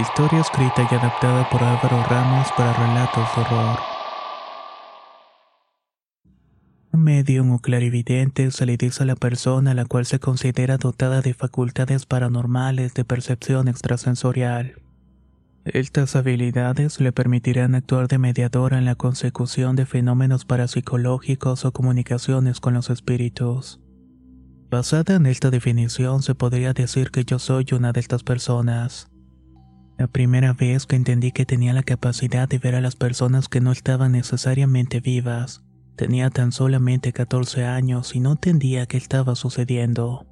Historia escrita y adaptada por Álvaro Ramos para relatos de horror. Medium o clarividente se le dice a la persona a la cual se considera dotada de facultades paranormales de percepción extrasensorial. Estas habilidades le permitirán actuar de mediadora en la consecución de fenómenos parapsicológicos o comunicaciones con los espíritus. Basada en esta definición, se podría decir que yo soy una de estas personas. La primera vez que entendí que tenía la capacidad de ver a las personas que no estaban necesariamente vivas, tenía tan solamente 14 años y no entendía qué estaba sucediendo.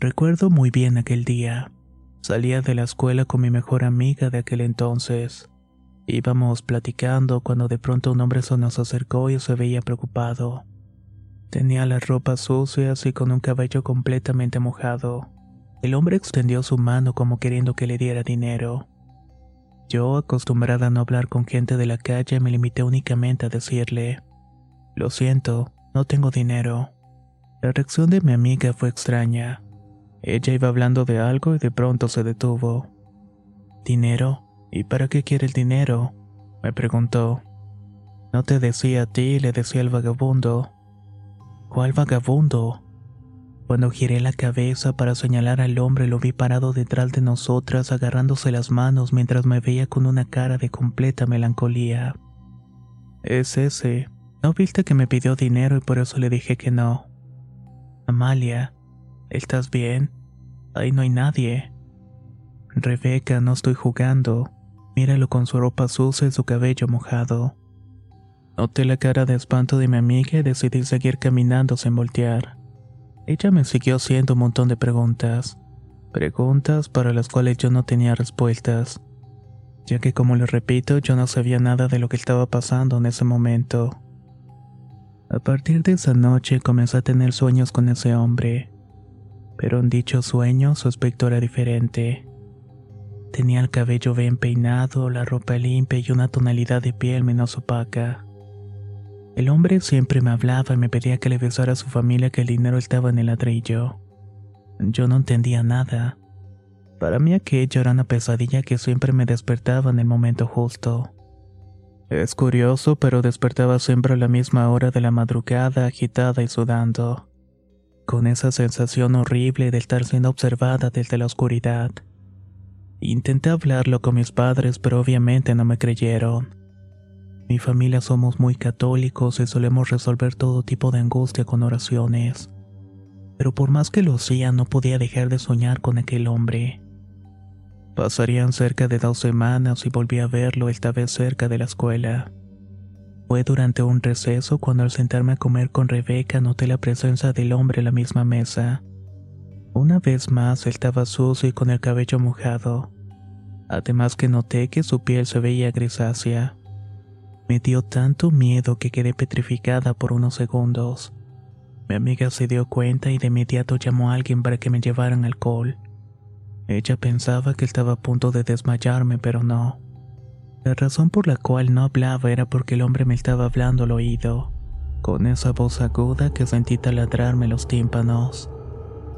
Recuerdo muy bien aquel día. Salía de la escuela con mi mejor amiga de aquel entonces. Íbamos platicando cuando de pronto un hombre se nos acercó y se veía preocupado. Tenía las ropas sucias y con un cabello completamente mojado. El hombre extendió su mano como queriendo que le diera dinero. Yo, acostumbrada a no hablar con gente de la calle, me limité únicamente a decirle, Lo siento, no tengo dinero. La reacción de mi amiga fue extraña. Ella iba hablando de algo y de pronto se detuvo. ¿Dinero? ¿Y para qué quiere el dinero? me preguntó. No te decía a ti, le decía al vagabundo. ¿Cuál vagabundo? Cuando giré la cabeza para señalar al hombre lo vi parado detrás de nosotras agarrándose las manos mientras me veía con una cara de completa melancolía. Es ese. ¿No viste que me pidió dinero y por eso le dije que no? Amalia, ¿estás bien? Ahí no hay nadie. Rebeca, no estoy jugando. Míralo con su ropa sucia y su cabello mojado. Noté la cara de espanto de mi amiga y decidí seguir caminando sin voltear. Ella me siguió haciendo un montón de preguntas. Preguntas para las cuales yo no tenía respuestas. Ya que como les repito, yo no sabía nada de lo que estaba pasando en ese momento. A partir de esa noche comencé a tener sueños con ese hombre. Pero en dichos sueños su aspecto era diferente. Tenía el cabello bien peinado, la ropa limpia y una tonalidad de piel menos opaca. El hombre siempre me hablaba y me pedía que le besara a su familia que el dinero estaba en el ladrillo. Yo no entendía nada. Para mí aquello era una pesadilla que siempre me despertaba en el momento justo. Es curioso, pero despertaba siempre a la misma hora de la madrugada, agitada y sudando, con esa sensación horrible de estar siendo observada desde la oscuridad. Intenté hablarlo con mis padres, pero obviamente no me creyeron. Mi familia somos muy católicos y solemos resolver todo tipo de angustia con oraciones. Pero por más que lo hacía, no podía dejar de soñar con aquel hombre. Pasarían cerca de dos semanas y volví a verlo esta vez cerca de la escuela. Fue durante un receso cuando al sentarme a comer con Rebeca noté la presencia del hombre en la misma mesa. Una vez más estaba sucio y con el cabello mojado. Además que noté que su piel se veía grisácea. Me dio tanto miedo que quedé petrificada por unos segundos. Mi amiga se dio cuenta y de inmediato llamó a alguien para que me llevaran alcohol. Ella pensaba que estaba a punto de desmayarme, pero no. La razón por la cual no hablaba era porque el hombre me estaba hablando al oído, con esa voz aguda que sentí taladrarme los tímpanos.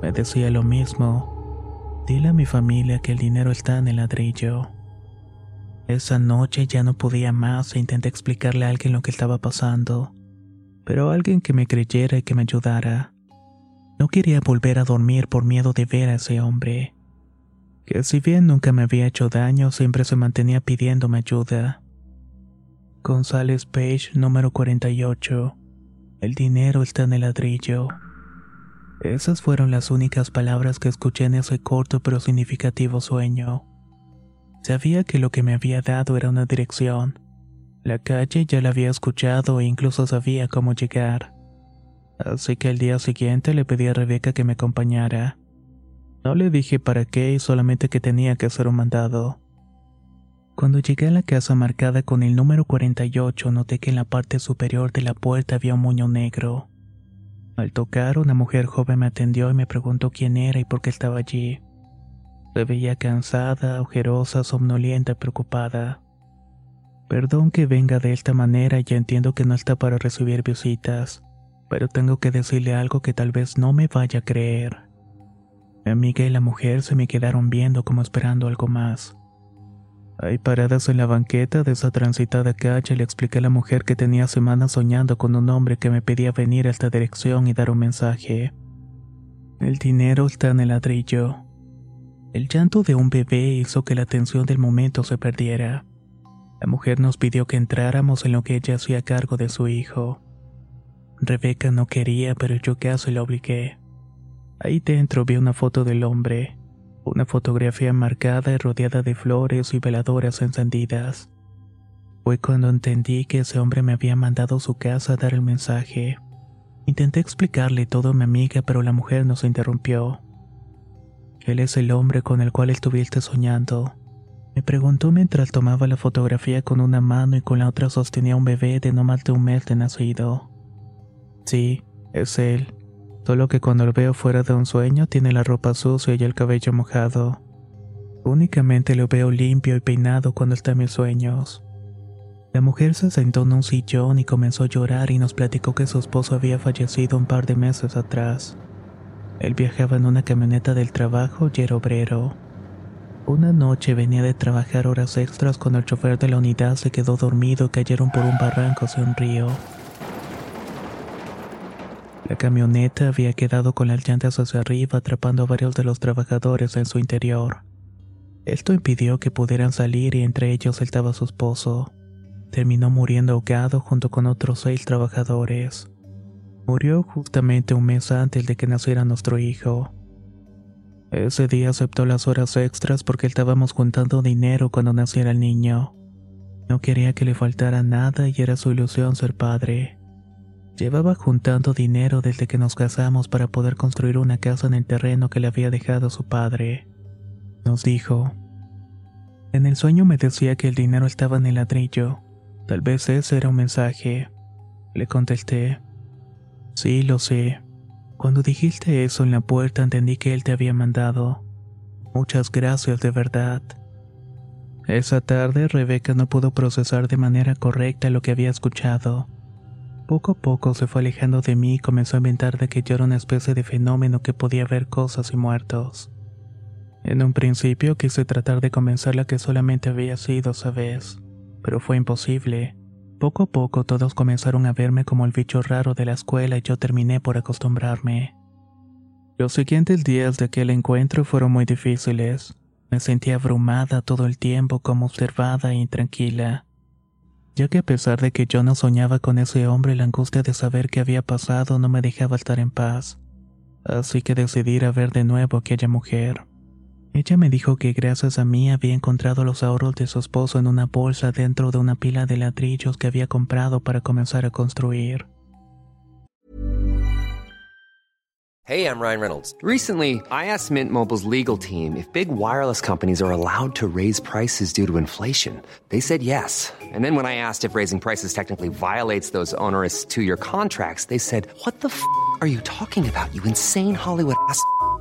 Me decía lo mismo. Dile a mi familia que el dinero está en el ladrillo. Esa noche ya no podía más e intenté explicarle a alguien lo que estaba pasando, pero alguien que me creyera y que me ayudara. No quería volver a dormir por miedo de ver a ese hombre, que si bien nunca me había hecho daño, siempre se mantenía pidiéndome ayuda. González Page, número 48. El dinero está en el ladrillo. Esas fueron las únicas palabras que escuché en ese corto pero significativo sueño. Sabía que lo que me había dado era una dirección. La calle ya la había escuchado e incluso sabía cómo llegar. Así que el día siguiente le pedí a Rebeca que me acompañara. No le dije para qué y solamente que tenía que hacer un mandado. Cuando llegué a la casa marcada con el número 48 noté que en la parte superior de la puerta había un moño negro. Al tocar, una mujer joven me atendió y me preguntó quién era y por qué estaba allí. Se veía cansada, ojerosa, somnolienta preocupada. Perdón que venga de esta manera, ya entiendo que no está para recibir visitas, pero tengo que decirle algo que tal vez no me vaya a creer. Mi amiga y la mujer se me quedaron viendo como esperando algo más. Ahí paradas en la banqueta de esa transitada calle le expliqué a la mujer que tenía semanas soñando con un hombre que me pedía venir a esta dirección y dar un mensaje. El dinero está en el ladrillo. El llanto de un bebé hizo que la atención del momento se perdiera. La mujer nos pidió que entráramos en lo que ella hacía cargo de su hijo. Rebeca no quería, pero yo casi la obligué. Ahí dentro vi una foto del hombre, una fotografía marcada y rodeada de flores y veladoras encendidas. Fue cuando entendí que ese hombre me había mandado a su casa a dar el mensaje. Intenté explicarle todo a mi amiga, pero la mujer nos interrumpió. Él es el hombre con el cual estuviste soñando. Me preguntó mientras tomaba la fotografía con una mano y con la otra sostenía un bebé de no más de un mes de nacido. Sí, es él solo que cuando lo veo fuera de un sueño tiene la ropa sucia y el cabello mojado. Únicamente lo veo limpio y peinado cuando está en mis sueños. La mujer se sentó en un sillón y comenzó a llorar y nos platicó que su esposo había fallecido un par de meses atrás. Él viajaba en una camioneta del trabajo y era obrero. Una noche venía de trabajar horas extras cuando el chofer de la unidad se quedó dormido y cayeron por un barranco hacia un río. La camioneta había quedado con las llantas hacia arriba atrapando a varios de los trabajadores en su interior. Esto impidió que pudieran salir y entre ellos estaba su esposo. Terminó muriendo ahogado junto con otros seis trabajadores. Murió justamente un mes antes de que naciera nuestro hijo. Ese día aceptó las horas extras porque estábamos juntando dinero cuando naciera el niño. No quería que le faltara nada y era su ilusión ser padre. Llevaba juntando dinero desde que nos casamos para poder construir una casa en el terreno que le había dejado su padre. Nos dijo. En el sueño me decía que el dinero estaba en el ladrillo. Tal vez ese era un mensaje. Le contesté. Sí, lo sé. Cuando dijiste eso en la puerta entendí que él te había mandado. Muchas gracias de verdad. Esa tarde Rebeca no pudo procesar de manera correcta lo que había escuchado. Poco a poco se fue alejando de mí y comenzó a inventar de que yo era una especie de fenómeno que podía ver cosas y muertos. En un principio quise tratar de convencerla que solamente había sido esa vez, pero fue imposible. Poco a poco todos comenzaron a verme como el bicho raro de la escuela y yo terminé por acostumbrarme. Los siguientes días de aquel encuentro fueron muy difíciles. Me sentía abrumada todo el tiempo como observada e intranquila ya que a pesar de que yo no soñaba con ese hombre, la angustia de saber qué había pasado no me dejaba estar en paz. Así que decidí a ver de nuevo a aquella mujer. Ella me dijo que gracias a mí había encontrado los ahorros de su esposo en una bolsa dentro de una pila de ladrillos que había comprado para comenzar a construir. Hey, I'm Ryan Reynolds. Recently, I asked Mint Mobile's legal team if big wireless companies are allowed to raise prices due to inflation. They said yes. And then when I asked if raising prices technically violates those onerous two-year contracts, they said, "What the f*** are you talking about? You insane Hollywood ass."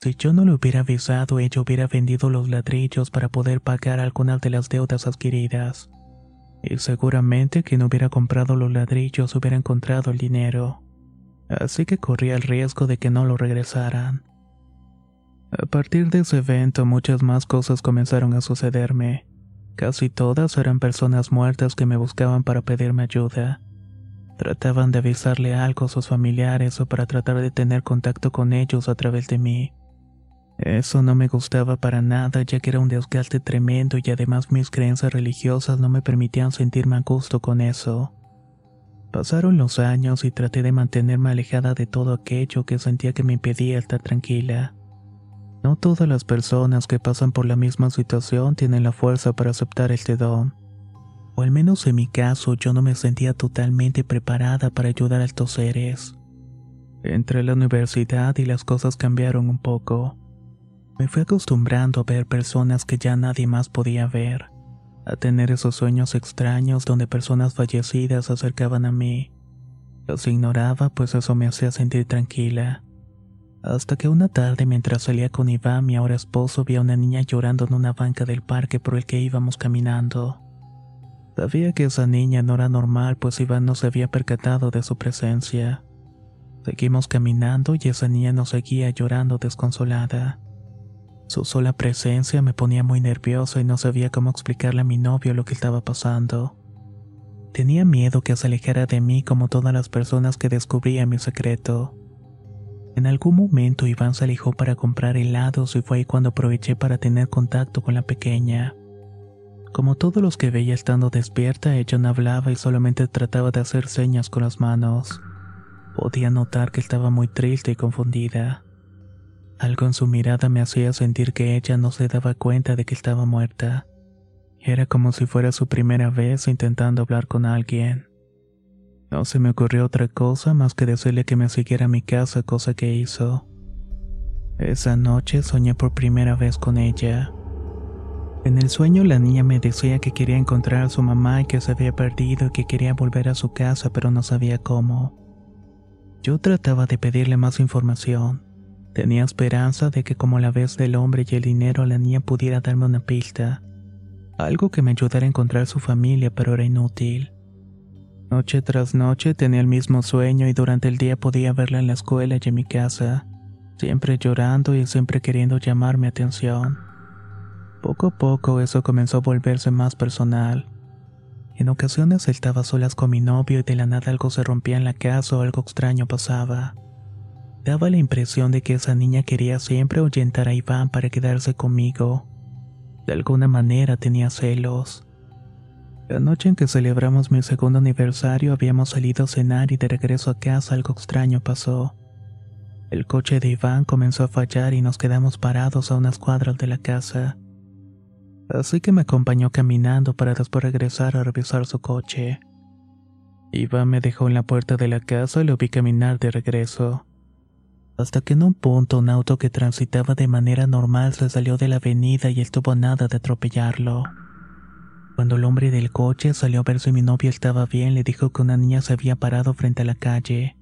Si yo no le hubiera avisado, ella hubiera vendido los ladrillos para poder pagar algunas de las deudas adquiridas. Y seguramente quien hubiera comprado los ladrillos hubiera encontrado el dinero. Así que corría el riesgo de que no lo regresaran. A partir de ese evento muchas más cosas comenzaron a sucederme. Casi todas eran personas muertas que me buscaban para pedirme ayuda. Trataban de avisarle algo a sus familiares o para tratar de tener contacto con ellos a través de mí. Eso no me gustaba para nada ya que era un desgaste tremendo y además mis creencias religiosas no me permitían sentirme a gusto con eso. Pasaron los años y traté de mantenerme alejada de todo aquello que sentía que me impedía estar tranquila. No todas las personas que pasan por la misma situación tienen la fuerza para aceptar este don. O al menos en mi caso yo no me sentía totalmente preparada para ayudar a estos seres. Entré a la universidad y las cosas cambiaron un poco. Me fui acostumbrando a ver personas que ya nadie más podía ver, a tener esos sueños extraños donde personas fallecidas se acercaban a mí. Los ignoraba pues eso me hacía sentir tranquila. Hasta que una tarde mientras salía con Iván, mi ahora esposo, vi a una niña llorando en una banca del parque por el que íbamos caminando. Sabía que esa niña no era normal, pues Iván no se había percatado de su presencia. Seguimos caminando y esa niña nos seguía llorando desconsolada. Su sola presencia me ponía muy nervioso y no sabía cómo explicarle a mi novio lo que estaba pasando. Tenía miedo que se alejara de mí como todas las personas que descubrían mi secreto. En algún momento Iván se alejó para comprar helados y fue ahí cuando aproveché para tener contacto con la pequeña. Como todos los que veía estando despierta, ella no hablaba y solamente trataba de hacer señas con las manos. Podía notar que estaba muy triste y confundida. Algo en su mirada me hacía sentir que ella no se daba cuenta de que estaba muerta. Era como si fuera su primera vez intentando hablar con alguien. No se me ocurrió otra cosa más que decirle que me siguiera a mi casa, cosa que hizo. Esa noche soñé por primera vez con ella. En el sueño la niña me decía que quería encontrar a su mamá y que se había perdido y que quería volver a su casa pero no sabía cómo. Yo trataba de pedirle más información. Tenía esperanza de que como la vez del hombre y el dinero la niña pudiera darme una pista. Algo que me ayudara a encontrar su familia pero era inútil. Noche tras noche tenía el mismo sueño y durante el día podía verla en la escuela y en mi casa, siempre llorando y siempre queriendo llamar mi atención. Poco a poco eso comenzó a volverse más personal. En ocasiones estaba solas con mi novio y de la nada algo se rompía en la casa o algo extraño pasaba. Daba la impresión de que esa niña quería siempre ahuyentar a Iván para quedarse conmigo. De alguna manera tenía celos. La noche en que celebramos mi segundo aniversario habíamos salido a cenar y de regreso a casa algo extraño pasó. El coche de Iván comenzó a fallar y nos quedamos parados a unas cuadras de la casa. Así que me acompañó caminando para después regresar a revisar su coche. Iván me dejó en la puerta de la casa y lo vi caminar de regreso. Hasta que en un punto un auto que transitaba de manera normal se salió de la avenida y estuvo nada de atropellarlo. Cuando el hombre del coche salió a ver si mi novia estaba bien, le dijo que una niña se había parado frente a la calle.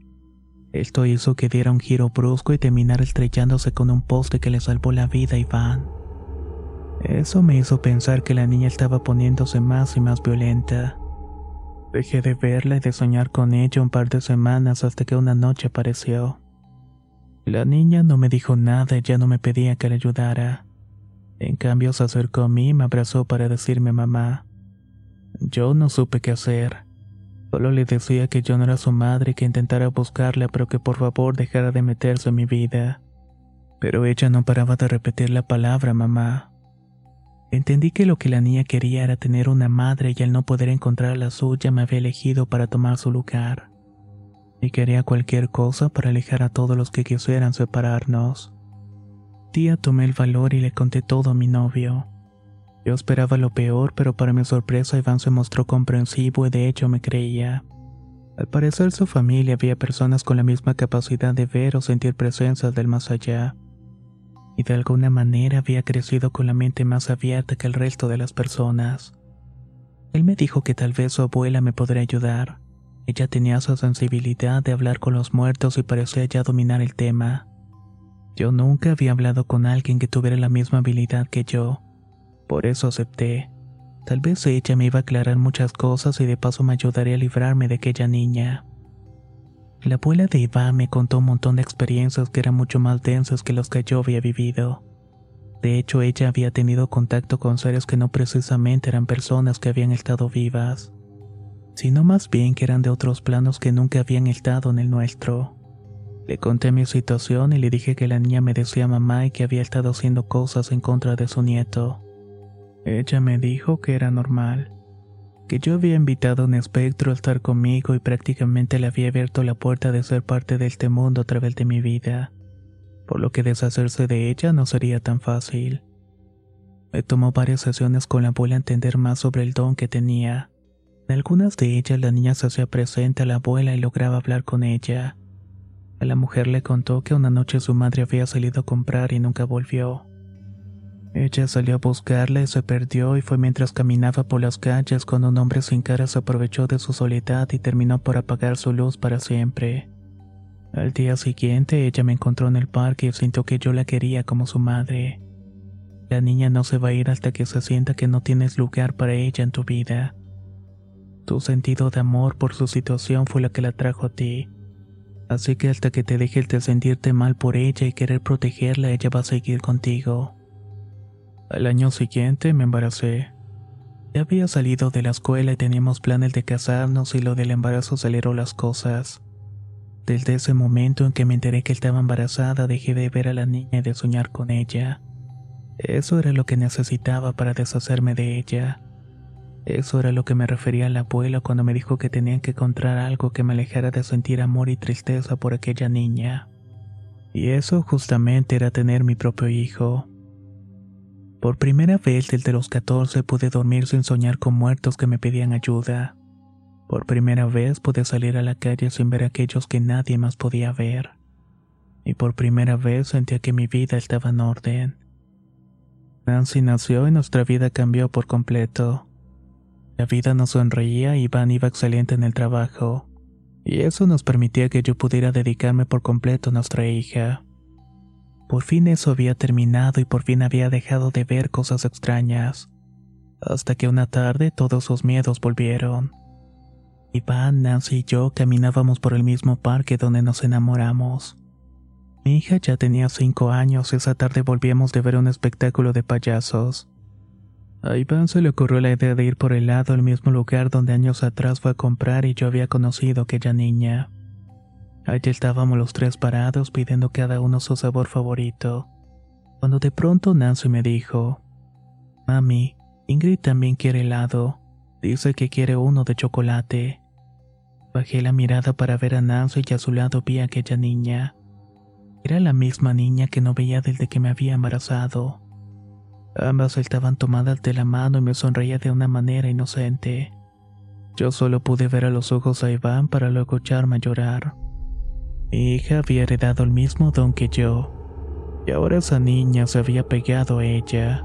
Esto hizo que diera un giro brusco y terminara estrellándose con un poste que le salvó la vida a Iván. Eso me hizo pensar que la niña estaba poniéndose más y más violenta. Dejé de verla y de soñar con ella un par de semanas hasta que una noche apareció. La niña no me dijo nada y ya no me pedía que le ayudara. En cambio se acercó a mí y me abrazó para decirme mamá. Yo no supe qué hacer. Solo le decía que yo no era su madre y que intentara buscarla, pero que por favor dejara de meterse en mi vida. Pero ella no paraba de repetir la palabra mamá. Entendí que lo que la niña quería era tener una madre y al no poder encontrar la suya me había elegido para tomar su lugar. Y quería cualquier cosa para alejar a todos los que quisieran separarnos. Tía tomé el valor y le conté todo a mi novio. Yo esperaba lo peor, pero para mi sorpresa Iván se mostró comprensivo y de hecho me creía. Al parecer su familia había personas con la misma capacidad de ver o sentir presencias del más allá y de alguna manera había crecido con la mente más abierta que el resto de las personas. Él me dijo que tal vez su abuela me podría ayudar. Ella tenía su sensibilidad de hablar con los muertos y parecía ya dominar el tema. Yo nunca había hablado con alguien que tuviera la misma habilidad que yo. Por eso acepté. Tal vez ella me iba a aclarar muchas cosas y de paso me ayudaría a librarme de aquella niña. La abuela de Iván me contó un montón de experiencias que eran mucho más densas que los que yo había vivido. De hecho, ella había tenido contacto con seres que no precisamente eran personas que habían estado vivas, sino más bien que eran de otros planos que nunca habían estado en el nuestro. Le conté mi situación y le dije que la niña me decía mamá y que había estado haciendo cosas en contra de su nieto. Ella me dijo que era normal que yo había invitado a un espectro a estar conmigo y prácticamente le había abierto la puerta de ser parte de este mundo a través de mi vida, por lo que deshacerse de ella no sería tan fácil. Me tomó varias sesiones con la abuela a entender más sobre el don que tenía. En algunas de ellas la niña se hacía presente a la abuela y lograba hablar con ella. A la mujer le contó que una noche su madre había salido a comprar y nunca volvió. Ella salió a buscarla y se perdió y fue mientras caminaba por las calles cuando un hombre sin cara se aprovechó de su soledad y terminó por apagar su luz para siempre. Al día siguiente ella me encontró en el parque y sintió que yo la quería como su madre. La niña no se va a ir hasta que se sienta que no tienes lugar para ella en tu vida. Tu sentido de amor por su situación fue la que la trajo a ti. Así que hasta que te dejes de sentirte mal por ella y querer protegerla, ella va a seguir contigo. Al año siguiente me embaracé. Ya había salido de la escuela y teníamos planes de casarnos y lo del embarazo aceleró las cosas. Desde ese momento en que me enteré que estaba embarazada dejé de ver a la niña y de soñar con ella. Eso era lo que necesitaba para deshacerme de ella. Eso era lo que me refería al abuelo cuando me dijo que tenía que encontrar algo que me alejara de sentir amor y tristeza por aquella niña. Y eso justamente era tener mi propio hijo. Por primera vez desde los 14 pude dormir sin soñar con muertos que me pedían ayuda. Por primera vez pude salir a la calle sin ver a aquellos que nadie más podía ver. Y por primera vez sentía que mi vida estaba en orden. Nancy nació y nuestra vida cambió por completo. La vida nos sonreía y Iván iba excelente en el trabajo. Y eso nos permitía que yo pudiera dedicarme por completo a nuestra hija. Por fin eso había terminado y por fin había dejado de ver cosas extrañas. Hasta que una tarde todos sus miedos volvieron. Iván, Nancy y yo caminábamos por el mismo parque donde nos enamoramos. Mi hija ya tenía cinco años y esa tarde volvíamos de ver un espectáculo de payasos. A Iván se le ocurrió la idea de ir por el lado al mismo lugar donde años atrás fue a comprar y yo había conocido a aquella niña. Allí estábamos los tres parados pidiendo cada uno su sabor favorito. Cuando de pronto Nancy me dijo, Mami, Ingrid también quiere helado. Dice que quiere uno de chocolate. Bajé la mirada para ver a Nancy y a su lado vi a aquella niña. Era la misma niña que no veía desde que me había embarazado. Ambas estaban tomadas de la mano y me sonreía de una manera inocente. Yo solo pude ver a los ojos a Iván para luego echarme llorar. Mi hija había heredado el mismo don que yo, y ahora esa niña se había pegado a ella.